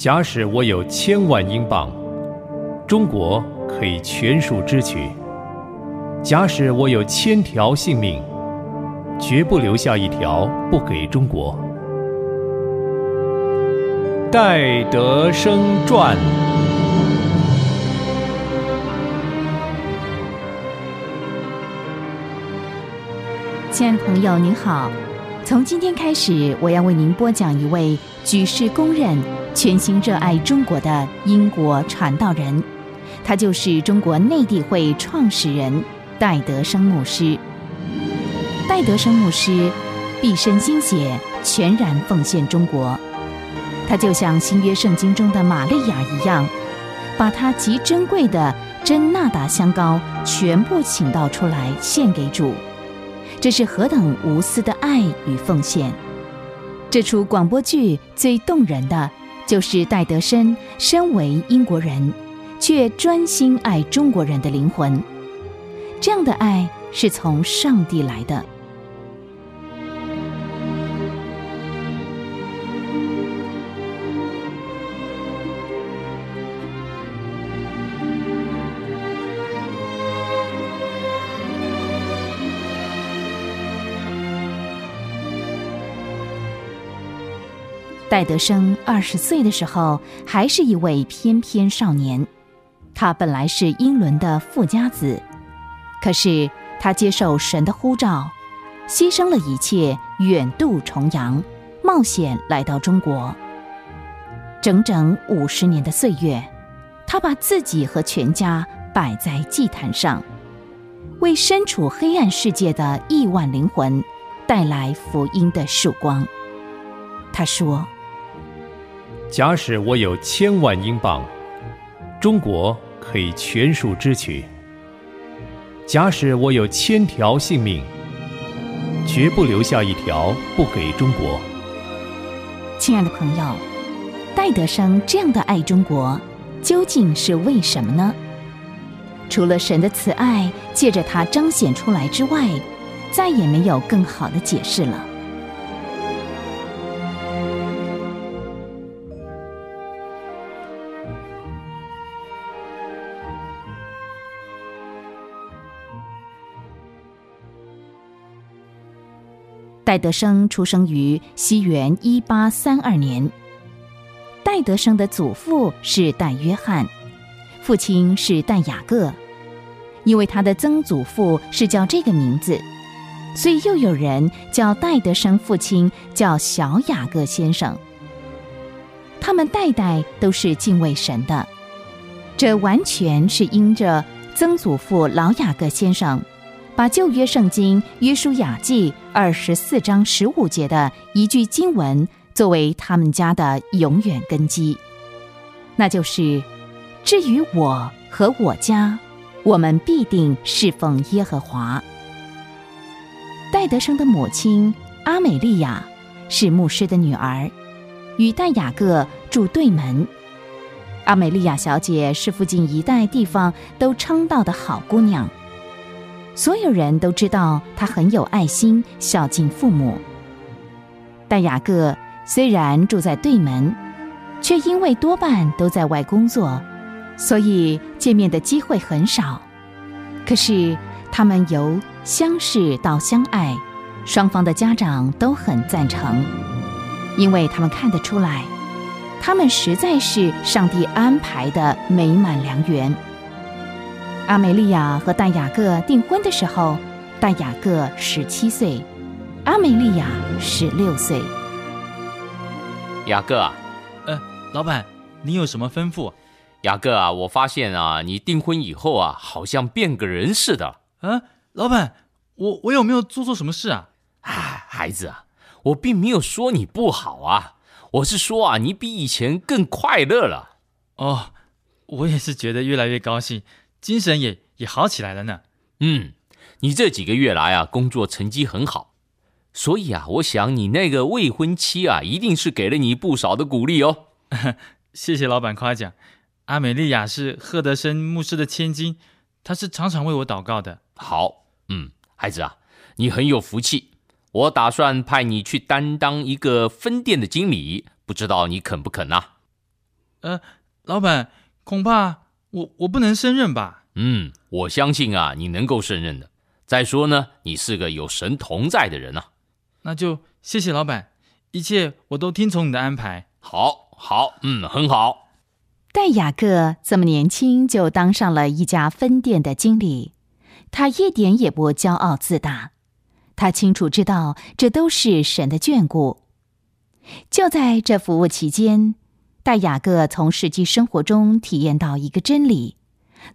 假使我有千万英镑，中国可以全数支取；假使我有千条性命，绝不留下一条不给中国。戴德生传。亲爱的朋友，您好。从今天开始，我要为您播讲一位举世公认、全心热爱中国的英国传道人，他就是中国内地会创始人戴德生牧师。戴德生牧师毕生心血全然奉献中国，他就像新约圣经中的玛利亚一样，把他极珍贵的真纳达香膏全部请到出来献给主。这是何等无私的爱与奉献！这出广播剧最动人的，就是戴德生身为英国人，却专心爱中国人的灵魂。这样的爱是从上帝来的。戴德生二十岁的时候，还是一位翩翩少年。他本来是英伦的富家子，可是他接受神的呼召，牺牲了一切，远渡重洋，冒险来到中国。整整五十年的岁月，他把自己和全家摆在祭坛上，为身处黑暗世界的亿万灵魂带来福音的曙光。他说。假使我有千万英镑，中国可以全数支取；假使我有千条性命，绝不留下一条不给中国。亲爱的朋友，戴德生这样的爱中国，究竟是为什么呢？除了神的慈爱借着他彰显出来之外，再也没有更好的解释了。戴德生出生于西元一八三二年。戴德生的祖父是戴约翰，父亲是戴雅各。因为他的曾祖父是叫这个名字，所以又有人叫戴德生父亲叫小雅各先生。他们代代都是敬畏神的，这完全是因着曾祖父老雅各先生。把旧约圣经约书亚记二十四章十五节的一句经文作为他们家的永远根基，那就是：“至于我和我家，我们必定侍奉耶和华。”戴德生的母亲阿美利亚是牧师的女儿，与戴雅各住对门。阿美利亚小姐是附近一带地方都称道的好姑娘。所有人都知道他很有爱心，孝敬父母。但雅各虽然住在对门，却因为多半都在外工作，所以见面的机会很少。可是他们由相识到相爱，双方的家长都很赞成，因为他们看得出来，他们实在是上帝安排的美满良缘。阿美利亚和戴雅各订婚的时候，戴雅各十七岁，阿美利亚十六岁。雅各啊，呃，老板，你有什么吩咐？雅各啊，我发现啊，你订婚以后啊，好像变个人似的。啊，老板，我我有没有做错什么事啊？哎，孩子啊，我并没有说你不好啊，我是说啊，你比以前更快乐了。哦，我也是觉得越来越高兴。精神也也好起来了呢。嗯，你这几个月来啊，工作成绩很好，所以啊，我想你那个未婚妻啊，一定是给了你不少的鼓励哦。谢谢老板夸奖。阿美丽亚是赫德森牧师的千金，她是常常为我祷告的。好，嗯，孩子啊，你很有福气。我打算派你去担当一个分店的经理，不知道你肯不肯呢？呃，老板，恐怕我我不能胜任吧？嗯，我相信啊，你能够胜任的。再说呢，你是个有神同在的人啊。那就谢谢老板，一切我都听从你的安排。好，好，嗯，很好。戴雅各这么年轻就当上了一家分店的经理，他一点也不骄傲自大，他清楚知道这都是神的眷顾。就在这服务期间，戴雅各从实际生活中体验到一个真理，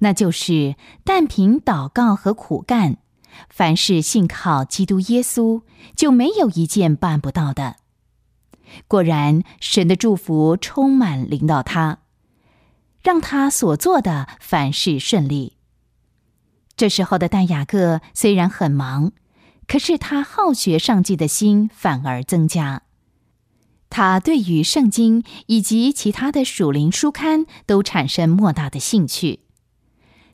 那就是但凭祷告和苦干。凡是信靠基督耶稣，就没有一件办不到的。果然，神的祝福充满领导他，让他所做的凡事顺利。这时候的但雅各虽然很忙，可是他好学上进的心反而增加。他对于圣经以及其他的属灵书刊都产生莫大的兴趣。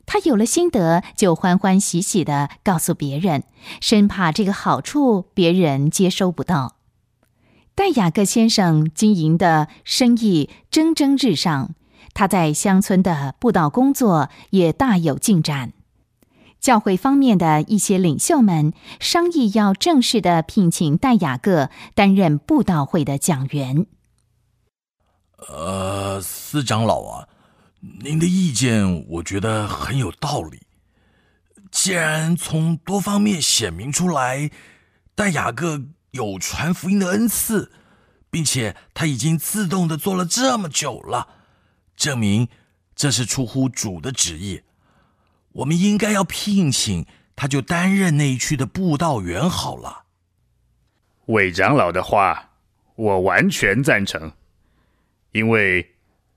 他有了心得，就欢欢喜喜的告诉别人，生怕这个好处别人接收不到。戴雅各先生经营的生意蒸蒸日上，他在乡村的布道工作也大有进展。教会方面的一些领袖们商议要正式的聘请戴雅各担任布道会的讲员。呃，司长老啊。您的意见我觉得很有道理。既然从多方面显明出来，戴雅各有传福音的恩赐，并且他已经自动的做了这么久了，证明这是出乎主的旨意。我们应该要聘请他，就担任那一区的布道员好了。韦长老的话，我完全赞成，因为。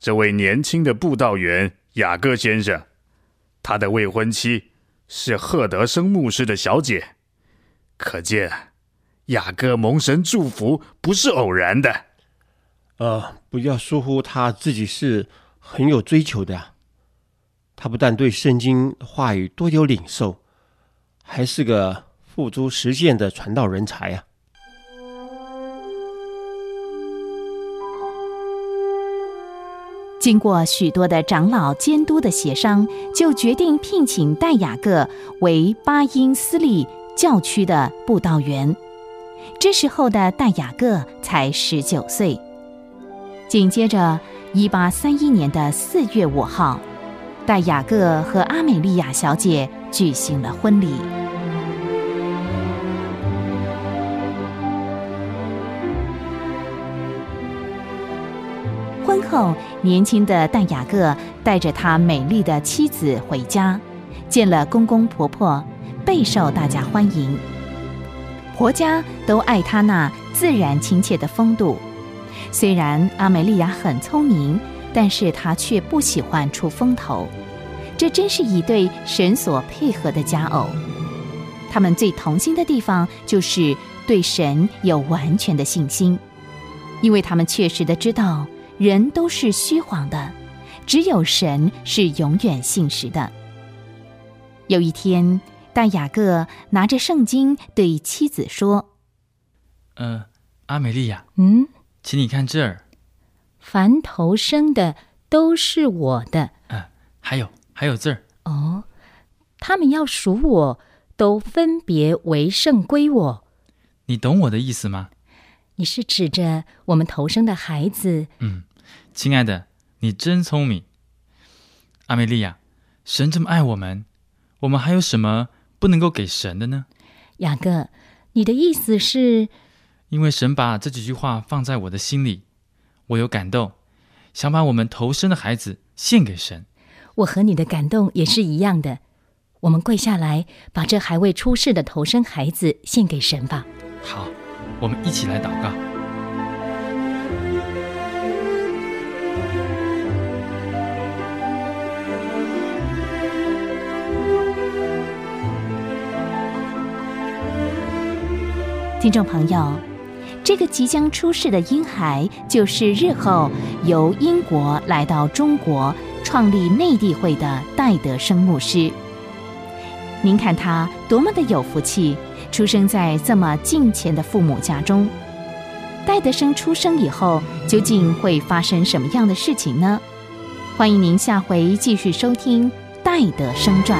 这位年轻的布道员雅各先生，他的未婚妻是赫德生牧师的小姐，可见雅各蒙神祝福不是偶然的。呃，不要疏忽他自己是很有追求的，他不但对圣经话语多有领受，还是个付诸实践的传道人才啊。经过许多的长老监督的协商，就决定聘请戴雅各为巴音斯利教区的布道员。这时候的戴雅各才十九岁。紧接着，一八三一年的四月五号，戴雅各和阿美利亚小姐举行了婚礼。婚后，年轻的戴雅各带着他美丽的妻子回家，见了公公婆婆，备受大家欢迎。婆家都爱他那自然亲切的风度。虽然阿美利亚很聪明，但是他却不喜欢出风头。这真是一对神所配合的佳偶。他们最同心的地方，就是对神有完全的信心，因为他们确实的知道。人都是虚晃的，只有神是永远信实的。有一天，大雅各拿着圣经对妻子说：“呃，阿美丽亚，嗯，请你看这儿，凡投生的都是我的。嗯，还有还有字儿，哦，他们要属我，都分别为圣归我。你懂我的意思吗？”你是指着我们投生的孩子？嗯，亲爱的，你真聪明，阿梅利亚。神这么爱我们，我们还有什么不能够给神的呢？雅各，你的意思是？因为神把这几句话放在我的心里，我有感动，想把我们投生的孩子献给神。我和你的感动也是一样的。我们跪下来，把这还未出世的投生孩子献给神吧。好。我们一起来祷告。听众朋友，这个即将出世的婴孩，就是日后由英国来到中国创立内地会的戴德生牧师。您看他多么的有福气！出生在这么近前的父母家中，戴德生出生以后，究竟会发生什么样的事情呢？欢迎您下回继续收听《戴德生传》。